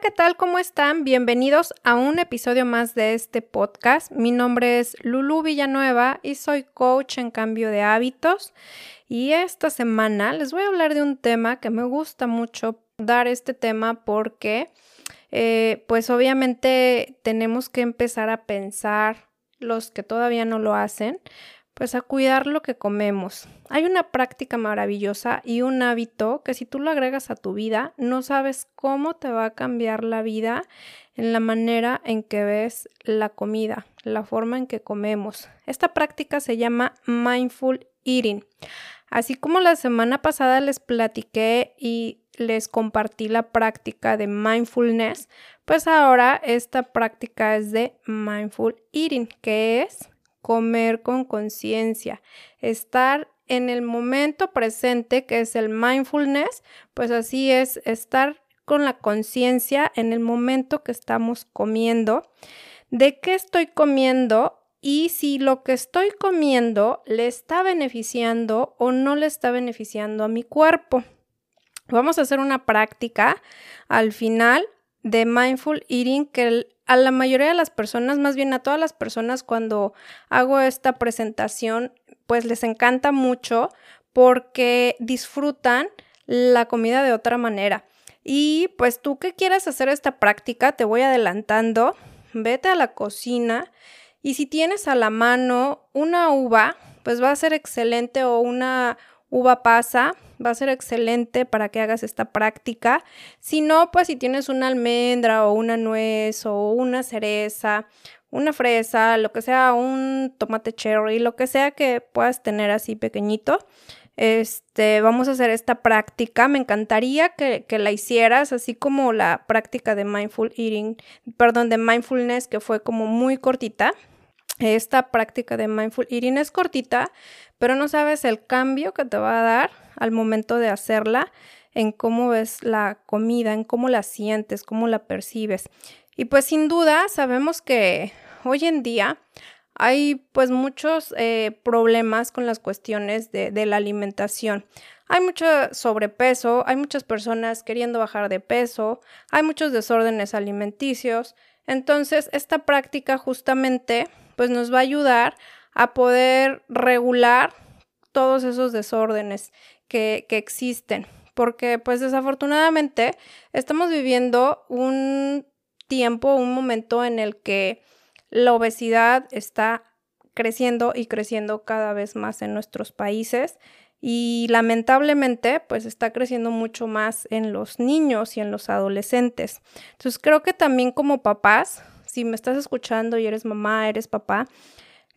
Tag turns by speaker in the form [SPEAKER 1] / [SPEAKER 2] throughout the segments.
[SPEAKER 1] ¿qué tal? ¿Cómo están? Bienvenidos a un episodio más de este podcast. Mi nombre es Lulu Villanueva y soy coach en cambio de hábitos. Y esta semana les voy a hablar de un tema que me gusta mucho dar este tema porque eh, pues obviamente tenemos que empezar a pensar los que todavía no lo hacen pues a cuidar lo que comemos. Hay una práctica maravillosa y un hábito que si tú lo agregas a tu vida, no sabes cómo te va a cambiar la vida en la manera en que ves la comida, la forma en que comemos. Esta práctica se llama mindful eating. Así como la semana pasada les platiqué y les compartí la práctica de mindfulness, pues ahora esta práctica es de mindful eating, que es comer con conciencia, estar en el momento presente, que es el mindfulness, pues así es, estar con la conciencia en el momento que estamos comiendo, de qué estoy comiendo y si lo que estoy comiendo le está beneficiando o no le está beneficiando a mi cuerpo. Vamos a hacer una práctica al final de mindful eating que a la mayoría de las personas, más bien a todas las personas cuando hago esta presentación, pues les encanta mucho porque disfrutan la comida de otra manera. Y pues tú que quieras hacer esta práctica, te voy adelantando, vete a la cocina y si tienes a la mano una uva, pues va a ser excelente o una uva pasa, va a ser excelente para que hagas esta práctica. Si no, pues si tienes una almendra o una nuez o una cereza, una fresa, lo que sea, un tomate cherry, lo que sea que puedas tener así pequeñito. Este, vamos a hacer esta práctica. Me encantaría que, que, la hicieras, así como la práctica de mindful eating, perdón, de mindfulness, que fue como muy cortita. Esta práctica de mindful eating es cortita, pero no sabes el cambio que te va a dar al momento de hacerla, en cómo ves la comida, en cómo la sientes, cómo la percibes. Y pues sin duda sabemos que hoy en día hay pues muchos eh, problemas con las cuestiones de, de la alimentación. Hay mucho sobrepeso, hay muchas personas queriendo bajar de peso, hay muchos desórdenes alimenticios. Entonces, esta práctica justamente pues nos va a ayudar a poder regular todos esos desórdenes que, existen. Porque pues desafortunadamente estamos viviendo un tiempo, un momento en el que la obesidad está creciendo y creciendo cada vez más en nuestros países y lamentablemente pues está creciendo mucho más en los niños y en los adolescentes. Entonces creo que también como papás si me estás escuchando y eres mamá, eres papá,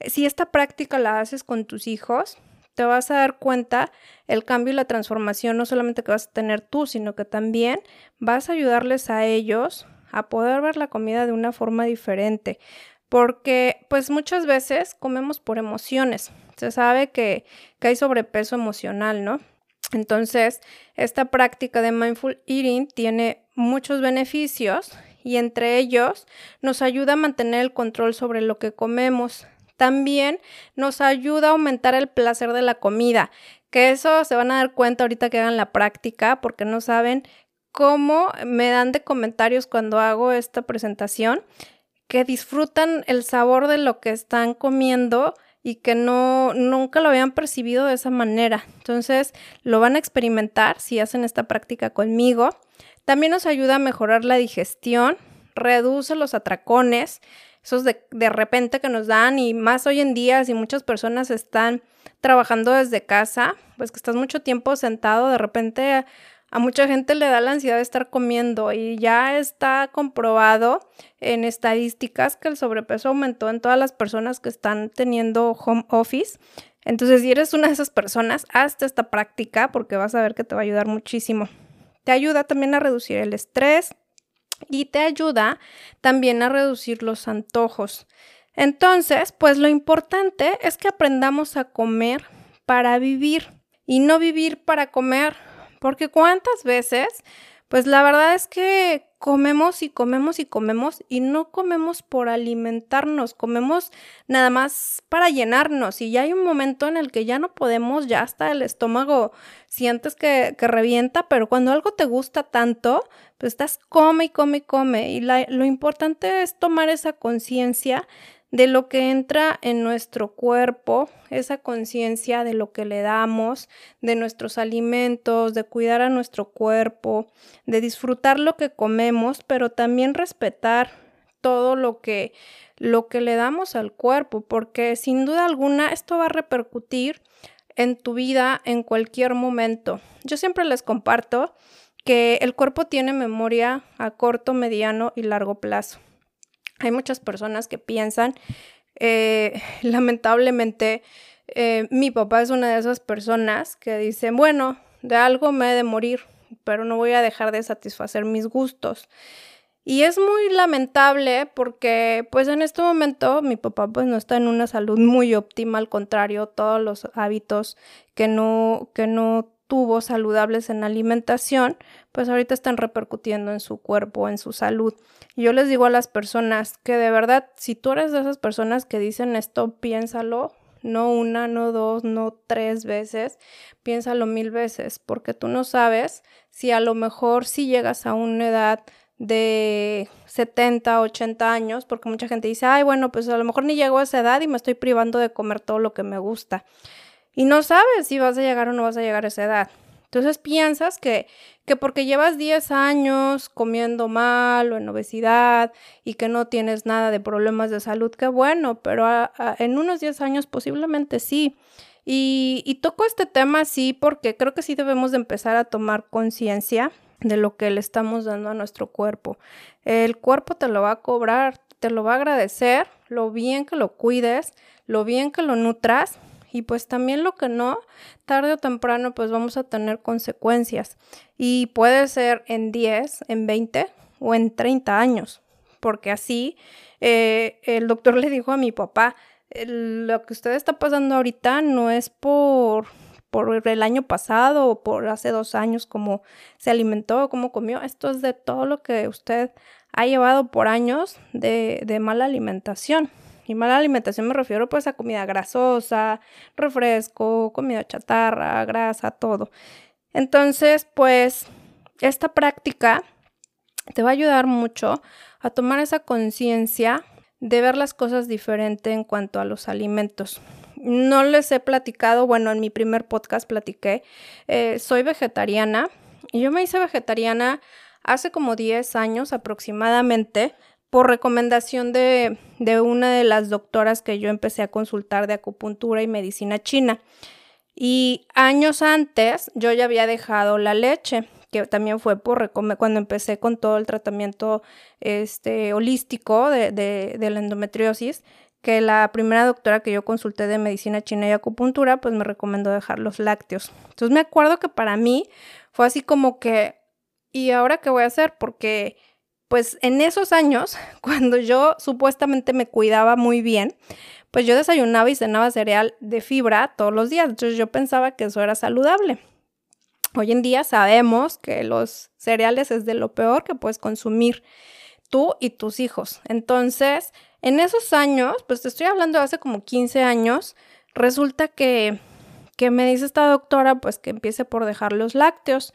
[SPEAKER 1] si esta práctica la haces con tus hijos, te vas a dar cuenta el cambio y la transformación no solamente que vas a tener tú, sino que también vas a ayudarles a ellos a poder ver la comida de una forma diferente. Porque pues muchas veces comemos por emociones. Se sabe que, que hay sobrepeso emocional, ¿no? Entonces, esta práctica de mindful eating tiene muchos beneficios y entre ellos nos ayuda a mantener el control sobre lo que comemos. También nos ayuda a aumentar el placer de la comida, que eso se van a dar cuenta ahorita que hagan la práctica porque no saben cómo me dan de comentarios cuando hago esta presentación que disfrutan el sabor de lo que están comiendo y que no nunca lo habían percibido de esa manera. Entonces, lo van a experimentar si hacen esta práctica conmigo. También nos ayuda a mejorar la digestión, reduce los atracones, esos de, de, repente que nos dan y más hoy en día si muchas personas están trabajando desde casa, pues que estás mucho tiempo sentado, de repente a, a mucha gente le da la ansiedad de estar comiendo y ya está comprobado en estadísticas que el sobrepeso aumentó en todas las personas que están teniendo home office. Entonces, si eres una de esas personas, hazte esta práctica porque vas a ver que te va a ayudar muchísimo. Ayuda también a reducir el estrés y te ayuda también a reducir los antojos. Entonces, pues lo importante es que aprendamos a comer para vivir y no vivir para comer, porque cuántas veces, pues la verdad es que comemos y comemos y comemos y no comemos por alimentarnos, comemos nada más para llenarnos. Y ya hay un momento en el que ya no podemos, ya hasta el estómago sientes que, que revienta, pero cuando algo te gusta tanto, pues estás come y come y come. Y lo importante es tomar esa conciencia de lo que entra en nuestro cuerpo, esa conciencia de lo que le damos, de nuestros alimentos, de cuidar a nuestro cuerpo, de disfrutar lo que comemos, pero también respetar todo lo que lo que le damos al cuerpo, porque sin duda alguna esto va a repercutir en tu vida en cualquier momento. Yo siempre les comparto que el cuerpo tiene memoria a corto, mediano y largo plazo. Hay muchas personas que piensan, eh, lamentablemente, eh, mi papá es una de esas personas que dicen, bueno, de algo me he de morir, pero no voy a dejar de satisfacer mis gustos. Y es muy lamentable porque pues en este momento mi papá pues no está en una salud muy óptima, al contrario, todos los hábitos que no, que no tuvo saludables en alimentación, pues ahorita están repercutiendo en su cuerpo, en su salud. Y yo les digo a las personas que de verdad, si tú eres de esas personas que dicen esto, piénsalo, no una, no dos, no tres veces, piénsalo mil veces, porque tú no sabes si a lo mejor si llegas a una edad de 70, 80 años, porque mucha gente dice, ay, bueno, pues a lo mejor ni llego a esa edad y me estoy privando de comer todo lo que me gusta y no sabes si vas a llegar o no vas a llegar a esa edad. Entonces piensas que, que porque llevas 10 años comiendo mal o en obesidad y que no tienes nada de problemas de salud, qué bueno, pero en unos 10 años posiblemente sí. Y, y toco este tema sí porque creo que sí debemos de empezar a tomar conciencia de lo que le estamos dando a nuestro cuerpo. El cuerpo te lo va a cobrar, te lo va a agradecer, lo bien que lo cuides, lo bien que lo nutras y pues también lo que no, tarde o temprano pues vamos a tener consecuencias y puede ser en 10, en 20 o en 30 años, porque así eh, el doctor le dijo a mi papá, lo que usted está pasando ahorita no es por por el año pasado o por hace dos años, como se alimentó, cómo comió. Esto es de todo lo que usted ha llevado por años de mala alimentación. Y mala alimentación me refiero pues a comida grasosa, refresco, comida chatarra, grasa, todo. Entonces, pues esta práctica te va a ayudar mucho a tomar esa conciencia de ver las cosas diferente en cuanto a los alimentos. No les he platicado, bueno, en mi primer podcast platiqué, eh, soy vegetariana y yo me hice vegetariana hace como 10 años aproximadamente por recomendación de, de, una de las doctoras que yo empecé a consultar de acupuntura y medicina china. Y años antes yo ya había dejado la leche, que también fue por cuando empecé con todo el tratamiento este, holístico de, de, de la endometriosis, que la primera doctora que yo consulté de medicina china y acupuntura, pues me recomendó dejar los lácteos. Entonces me acuerdo que para mí fue así como que, ¿y ahora qué voy a hacer? Porque pues en esos años, cuando yo supuestamente me cuidaba muy bien, pues yo desayunaba y cenaba cereal de fibra todos los días. Entonces yo pensaba que eso era saludable. Hoy en día sabemos que los cereales es de lo peor que puedes consumir tú y tus hijos. Entonces, en esos años, pues te estoy hablando de hace como 15 años, resulta que, que me dice esta doctora pues que empiece por dejar los lácteos.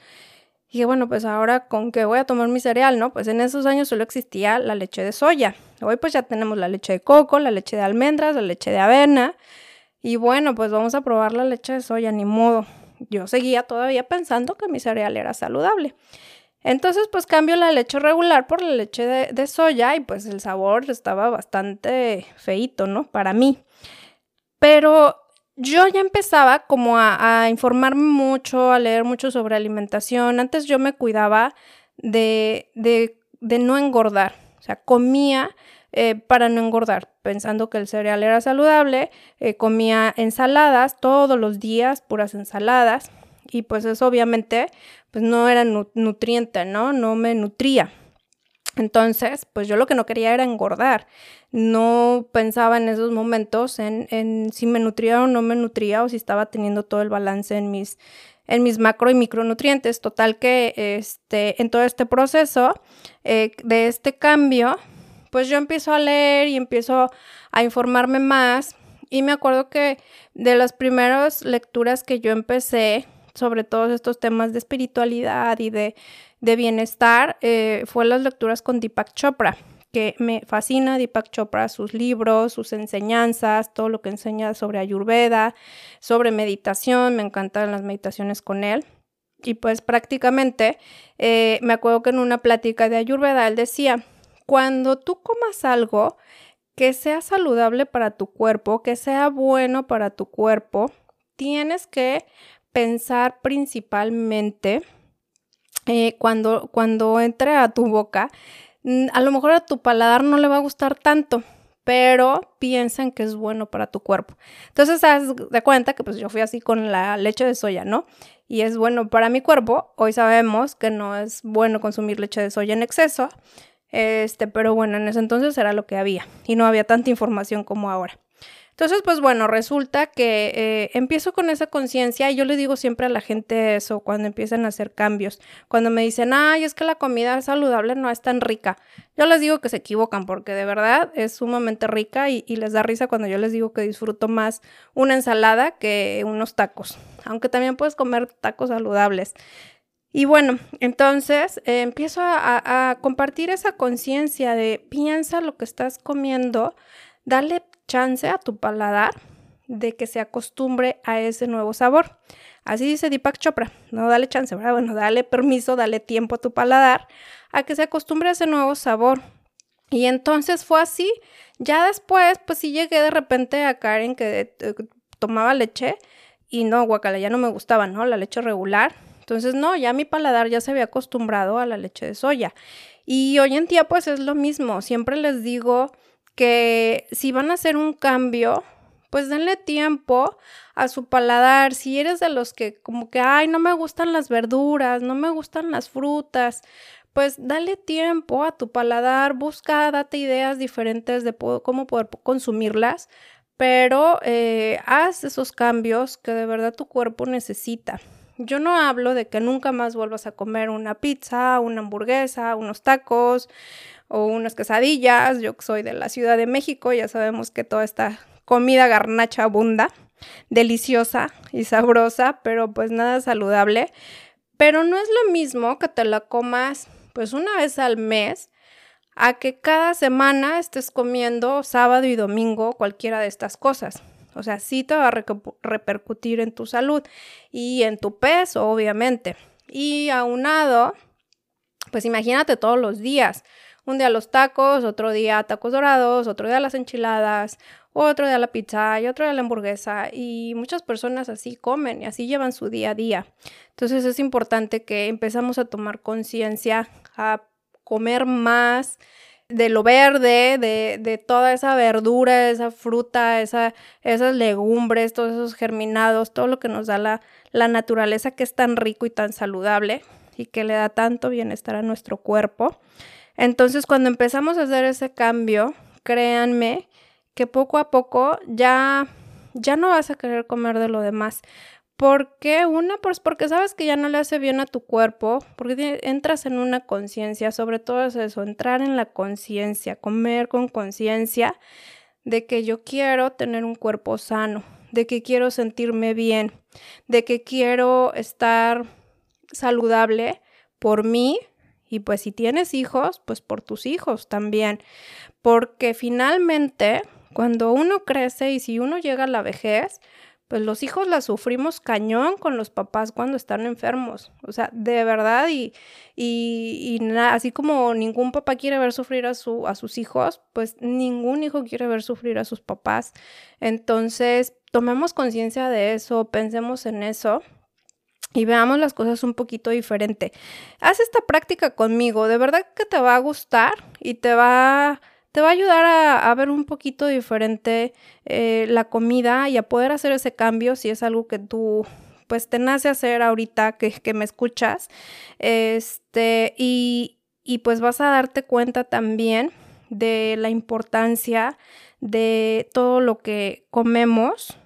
[SPEAKER 1] Y bueno, pues ahora con qué voy a tomar mi cereal, ¿no? Pues en esos años solo existía la leche de soya. Hoy pues ya tenemos la leche de coco, la leche de almendras, la leche de avena. Y bueno, pues vamos a probar la leche de soya, ni modo. Yo seguía todavía pensando que mi cereal era saludable. Entonces, pues cambio la leche regular por la leche de, de soya y pues el sabor estaba bastante feito, ¿no? Para mí. Pero yo ya empezaba como a, informarme mucho, a leer mucho sobre alimentación. Antes yo me cuidaba de, de, de no engordar, o sea, comía eh, para no engordar, pensando que el cereal era saludable, eh, comía ensaladas todos los días, puras ensaladas, y pues eso obviamente pues no era nutriente, ¿no? No me nutría. Entonces, pues yo lo que no quería era engordar. No pensaba en esos momentos en, si me nutría o no me nutría o si estaba teniendo todo el balance en mis, en mis macro y micronutrientes. Total que este, en todo este proceso eh, de este cambio, pues yo empiezo a leer y empiezo a informarme más. Y me acuerdo que de las primeras lecturas que yo empecé sobre todos estos temas de espiritualidad y de, bienestar eh, fue las lecturas con Deepak Chopra que me fascina Deepak Chopra, sus libros, sus enseñanzas, todo lo que enseña sobre Ayurveda, sobre meditación, me encantan las meditaciones con él. Y pues prácticamente eh, me acuerdo que en una plática de Ayurveda él decía, cuando tú comas algo que sea saludable para tu cuerpo, que sea bueno para tu cuerpo, tienes que pensar principalmente eh, cuando, cuando entre a tu boca a lo mejor a tu paladar no le va a gustar tanto, pero piensan que es bueno para tu cuerpo. Entonces, haz de cuenta que pues yo fui así con la leche de soya, ¿no? Y es bueno para mi cuerpo. Hoy sabemos que no es bueno consumir leche de soya en exceso. Este, pero bueno, en ese entonces era lo que había y no había tanta información como ahora. Entonces, pues bueno, resulta que eh, empiezo con esa conciencia y yo le digo siempre a la gente eso cuando empiezan a hacer cambios. Cuando me dicen, ay, es que la comida saludable no es tan rica. Yo les digo que se equivocan porque de verdad es sumamente rica y, les da risa cuando yo les digo que disfruto más una ensalada que unos tacos. Aunque también puedes comer tacos saludables. Y bueno, entonces eh, empiezo a compartir esa conciencia de piensa lo que estás comiendo, dale chance a tu paladar de que se acostumbre a ese nuevo sabor. Así dice Deepak Chopra, no dale chance, ¿verdad? Bueno, dale permiso, dale tiempo a tu paladar a que se acostumbre a ese nuevo sabor. Y entonces fue así. Ya después, pues sí llegué de repente a Karen que eh, tomaba leche y no, guacala, ya no me gustaba, ¿no? La leche regular. Entonces, no, ya mi paladar ya se había acostumbrado a la leche de soya. Y hoy en día, pues es lo mismo. Siempre les digo que si van a hacer un cambio, pues denle tiempo a su paladar. Si eres de los que como que, ay, no me gustan las verduras, no me gustan las frutas, pues dale tiempo a tu paladar, busca, date ideas diferentes de cómo poder consumirlas, pero eh, haz esos cambios que de verdad tu cuerpo necesita. Yo no hablo de que nunca más vuelvas a comer una pizza, una hamburguesa, unos tacos, o unas quesadillas. Yo soy de la Ciudad de México, ya sabemos que toda esta comida garnacha abunda, deliciosa y sabrosa, pero pues nada saludable. Pero no es lo mismo que te la comas pues una vez al mes a que cada semana estés comiendo sábado y domingo cualquiera de estas cosas. O sea, sí te va a repercutir en tu salud y en tu peso, obviamente. Y aunado, pues imagínate todos los días. Un día los tacos, otro día tacos dorados, otro día las enchiladas, otro día la pizza y otro día la hamburguesa. Y muchas personas así comen y así llevan su día a día. Entonces es importante que empezamos a tomar conciencia, a comer más de lo verde, de, de, toda esa verdura, esa fruta, esa, esas legumbres, todos esos germinados, todo lo que nos da la, la naturaleza que es tan rico y tan saludable y que le da tanto bienestar a nuestro cuerpo. Entonces, cuando empezamos a hacer ese cambio, créanme que poco a poco ya ya no vas a querer comer de lo demás. ¿Por qué? Una, pues porque sabes que ya no le hace bien a tu cuerpo, porque entras en una conciencia, sobre todo es eso, entrar en la conciencia, comer con conciencia de que yo quiero tener un cuerpo sano, de que quiero sentirme bien, de que quiero estar saludable por mí, y pues si tienes hijos, pues por tus hijos también. Porque finalmente, cuando uno crece y si uno llega a la vejez, pues los hijos la sufrimos cañón con los papás cuando están enfermos. O sea, de verdad, y, y, y así como ningún papá quiere ver sufrir a, su, a sus hijos, pues ningún hijo quiere ver sufrir a sus papás. Entonces, tomemos conciencia de eso, pensemos en eso y veamos las cosas un poquito diferente. Haz esta práctica conmigo, de verdad que te va a gustar y te va, te va a ayudar a, ver un poquito diferente eh, la comida y a poder hacer ese cambio si es algo que tú pues te nace hacer ahorita que, que me escuchas. Este, y, y pues vas a darte cuenta también de la importancia de todo lo que comemos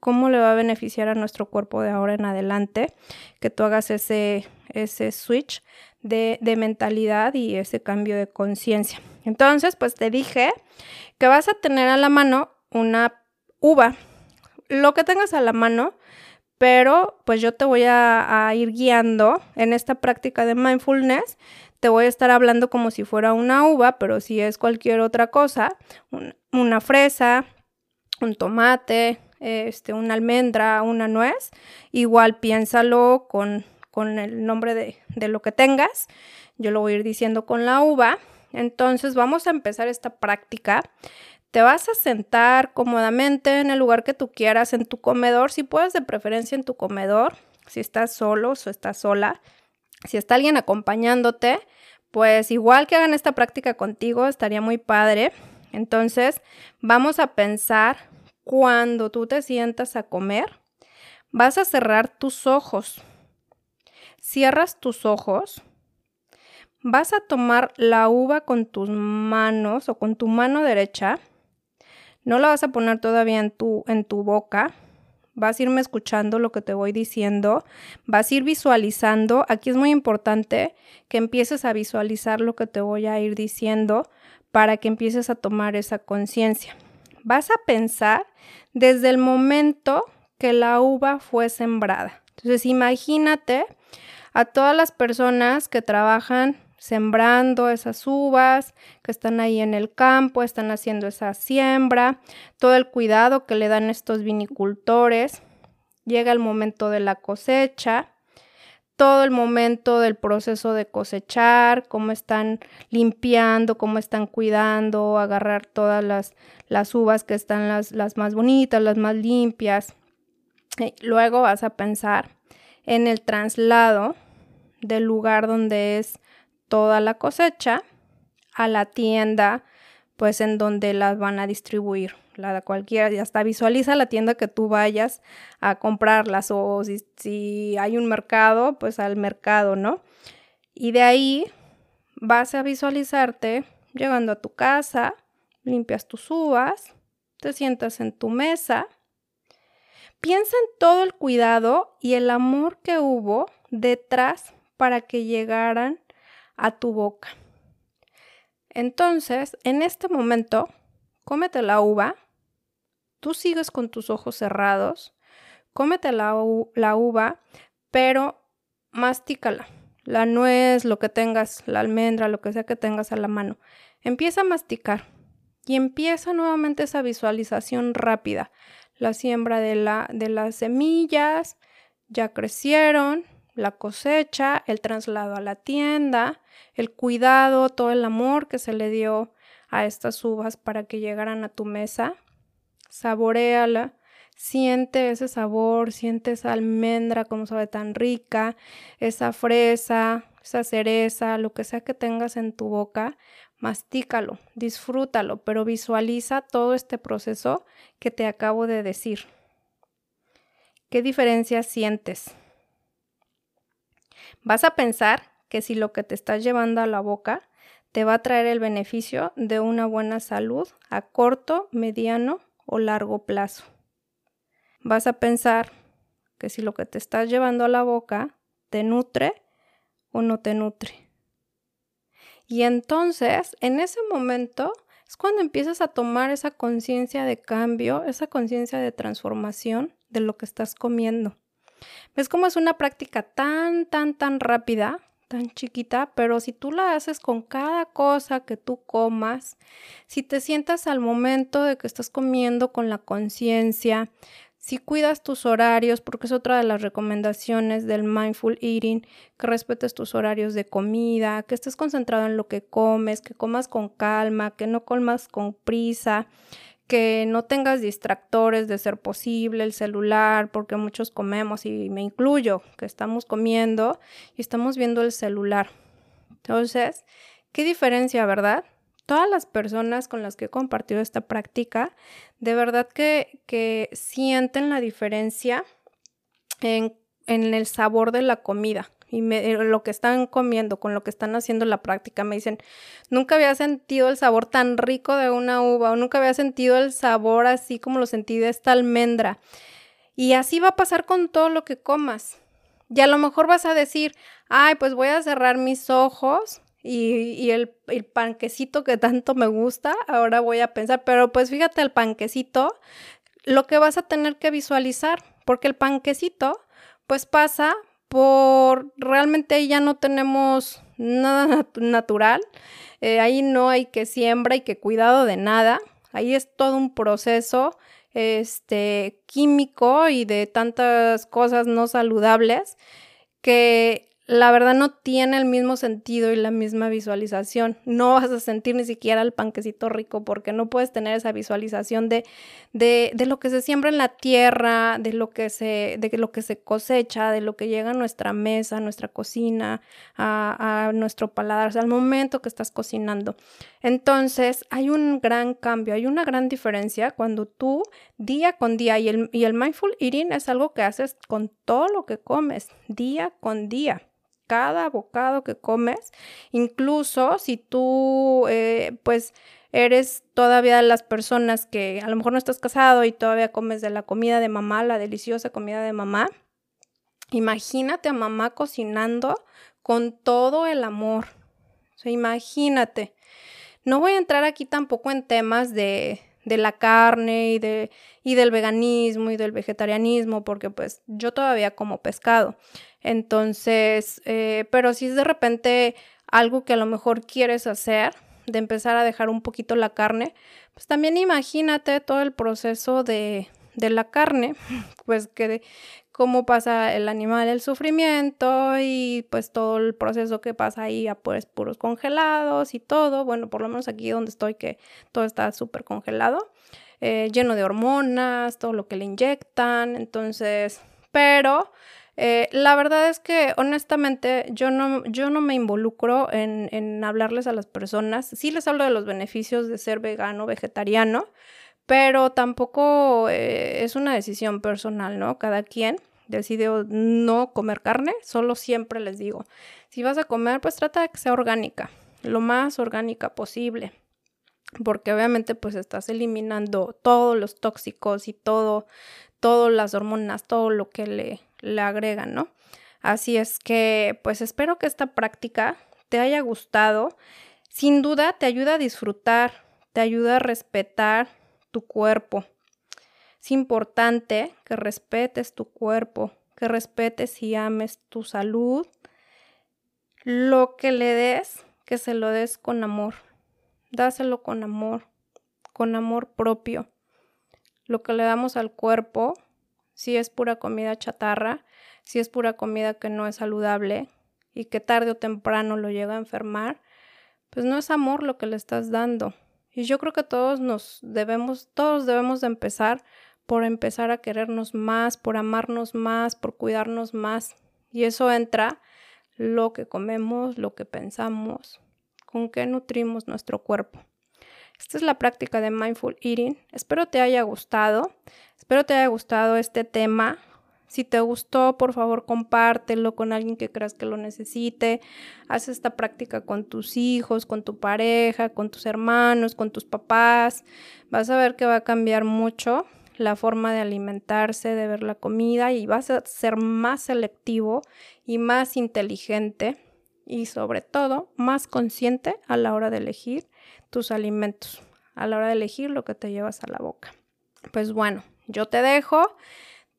[SPEAKER 1] cómo le va a beneficiar a nuestro cuerpo de ahora en adelante que tú hagas ese, ese switch de, de mentalidad y ese cambio de conciencia. Entonces, pues te dije que vas a tener a la mano una uva, lo que tengas a la mano, pero pues yo te voy a, ir guiando en esta práctica de mindfulness. Te voy a estar hablando como si fuera una uva, pero si es cualquier otra cosa, una fresa, un tomate, este, una almendra, una nuez, igual piénsalo con, con el nombre de, de lo que tengas. Yo lo voy a ir diciendo con la uva. Entonces vamos a empezar esta práctica te vas a sentar cómodamente en el lugar que tú quieras, en tu comedor, si puedes de preferencia en tu comedor, si estás solo o estás sola. Si está alguien acompañándote, pues igual que hagan esta práctica contigo, estaría muy padre. Entonces, vamos a pensar cuando tú te sientas a comer, vas a cerrar tus ojos. Cierras tus ojos. Vas a tomar la uva con tus manos o con tu mano derecha no la vas a poner todavía en tu, en tu boca. Vas a irme escuchando lo que te voy diciendo. Vas a ir visualizando. Aquí es muy importante que empieces a visualizar lo que te voy a ir diciendo para que empieces a tomar esa conciencia. Vas a pensar desde el momento que la uva fue sembrada. Entonces imagínate a todas las personas que trabajan sembrando esas uvas, que están ahí en el campo, están haciendo esa siembra, todo el cuidado que le dan estos vinicultores. Llega el momento de la cosecha, todo el momento del proceso de cosechar, cómo están limpiando, cómo están cuidando, agarrar todas las, las uvas que están las, las más bonitas, las más limpias. luego vas a pensar en el traslado del lugar donde es toda la cosecha a la tienda, pues en donde las van a distribuir. La de cualquiera, hasta visualiza la tienda que tú vayas a comprarlas o si hay un mercado, pues al mercado, ¿no? Y de ahí vas a visualizarte llegando a tu casa, limpias tus uvas, te sientas en tu mesa, piensa en todo el cuidado y el amor que hubo detrás para que llegaran a tu boca. Entonces, en este momento, cómete la uva, tú sigues con tus ojos cerrados, cómete la, uva, pero mastícala. La nuez, lo que tengas, la almendra, lo que sea que tengas a la mano. Empieza a masticar y empieza nuevamente esa visualización rápida. La siembra de las semillas ya crecieron, la cosecha, el traslado a la tienda, el cuidado, todo el amor que se le dio a estas uvas para que llegaran a tu mesa. Saboreala, siente ese sabor, siente esa almendra como sabe tan rica, esa fresa, esa cereza, lo que sea que tengas en tu boca, mastícalo, disfrútalo, pero visualiza todo este proceso que te acabo de decir. ¿Qué diferencia sientes? Vas a pensar que si lo que te estás llevando a la boca te va a traer el beneficio de una buena salud a corto, mediano o largo plazo. Vas a pensar que si lo que te estás llevando a la boca te nutre o no te nutre. Y entonces, en ese momento, es cuando empiezas a tomar esa conciencia de cambio, esa conciencia de transformación de lo que estás comiendo. ¿Ves cómo es una práctica tan, tan, tan rápida, tan chiquita? Pero si tú la haces con cada cosa que tú comas, si te sientas al momento de que estás comiendo con la conciencia, si cuidas tus horarios, porque es otra de las recomendaciones del mindful eating, que respetes tus horarios de comida, que estés concentrado en lo que comes, que comas con calma, que no comas con prisa, que no tengas distractores de ser posible, el celular, porque muchos comemos y me incluyo, que estamos comiendo y estamos viendo el celular. Entonces, ¿qué diferencia, verdad? Todas las personas con las que he compartido esta práctica, de verdad que, que sienten la diferencia en, en el sabor de la comida y eh, lo que están comiendo, con lo que están haciendo la práctica, me dicen, nunca había sentido el sabor tan rico de una uva o nunca había sentido el sabor así como lo sentí de esta almendra. Y así va a pasar con todo lo que comas. Y a lo mejor vas a decir, ay, pues voy a cerrar mis ojos y, el, el, panquecito que tanto me gusta, ahora voy a pensar, pero pues fíjate el panquecito, lo que vas a tener que visualizar, porque el panquecito pues pasa por, realmente ahí ya no tenemos nada natural, eh, ahí no hay que siembra y que cuidado de nada, ahí es todo un proceso este químico y de tantas cosas no saludables que la verdad no tiene el mismo sentido y la misma visualización. No vas a sentir ni siquiera el panquecito rico porque no puedes tener esa visualización de, de, lo que se siembra en la tierra, de lo, que se, de lo que se cosecha, de lo que llega a nuestra mesa, a nuestra cocina, a, nuestro paladar, al momento que estás cocinando. Entonces, hay un gran cambio, hay una gran diferencia cuando tú día con día, y el, y el mindful eating es algo que haces con todo lo que comes, día con día cada bocado que comes, incluso si tú, eh, pues, eres todavía de las personas que a lo mejor no estás casado y todavía comes de la comida de mamá, la deliciosa comida de mamá. Imagínate a mamá cocinando con todo el amor. O sea, imagínate. No voy a entrar aquí tampoco en temas de, de la carne y, de, y del veganismo y del vegetarianismo, porque pues yo todavía como pescado. Entonces, eh, pero si es de repente algo que a lo mejor quieres hacer, de empezar a dejar un poquito la carne, pues también imagínate todo el proceso de, de la carne, pues que cómo pasa el animal el sufrimiento y pues todo el proceso que pasa ahí a pues puros congelados y todo, bueno, por lo menos aquí donde estoy que todo está súper congelado, eh, lleno de hormonas, todo lo que le inyectan, entonces, pero eh, la verdad es que honestamente yo no, yo no me involucro en, en, hablarles a las personas. Sí les hablo de los beneficios de ser vegano, vegetariano, pero tampoco eh, es una decisión personal, ¿no? Cada quien decide no comer carne, solo siempre les digo, si vas a comer, pues trata de que sea orgánica, lo más orgánica posible porque obviamente pues estás eliminando todos los tóxicos y todo, todas las hormonas, todo lo que le, le agregan, ¿no? Así es que, pues espero que esta práctica te haya gustado. Sin duda te ayuda a disfrutar, te ayuda a respetar tu cuerpo. Es importante que respetes tu cuerpo, que respetes y ames tu salud. Lo que le des, que se lo des con amor. Dáselo con amor, con amor propio. Lo que le damos al cuerpo, si es pura comida chatarra, si es pura comida que no es saludable y que tarde o temprano lo llega a enfermar, pues no es amor lo que le estás dando. Y yo creo que todos nos debemos, todos debemos de empezar por empezar a querernos más, por amarnos más, por cuidarnos más. Y eso entra lo que comemos, lo que pensamos, con qué nutrimos nuestro cuerpo. Esta es la práctica de mindful eating. Espero te haya gustado. Espero te haya gustado este tema. Si te gustó, por favor, compártelo con alguien que creas que lo necesite. Haz esta práctica con tus hijos, con tu pareja, con tus hermanos, con tus papás. Vas a ver que va a cambiar mucho la forma de alimentarse, de ver la comida y vas a ser más selectivo y más inteligente y sobre todo más consciente a la hora de elegir tus alimentos, a la hora de elegir lo que te llevas a la boca. Pues bueno, yo te dejo.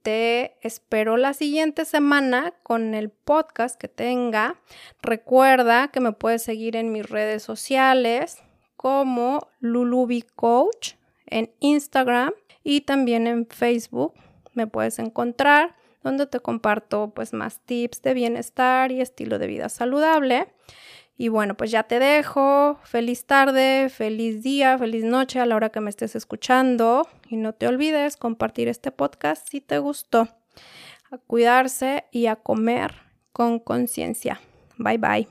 [SPEAKER 1] Te espero la siguiente semana con el podcast que tenga. Recuerda que me puedes seguir en mis redes sociales como Lulubi Coach en Instagram y también en Facebook me puedes encontrar donde te comparto pues más tips de bienestar y estilo de vida saludable. Y bueno, pues ya te dejo. Feliz tarde, feliz día, feliz noche a la hora que me estés escuchando. Y no te olvides compartir este podcast si te gustó. A cuidarse y a comer con conciencia. Bye bye.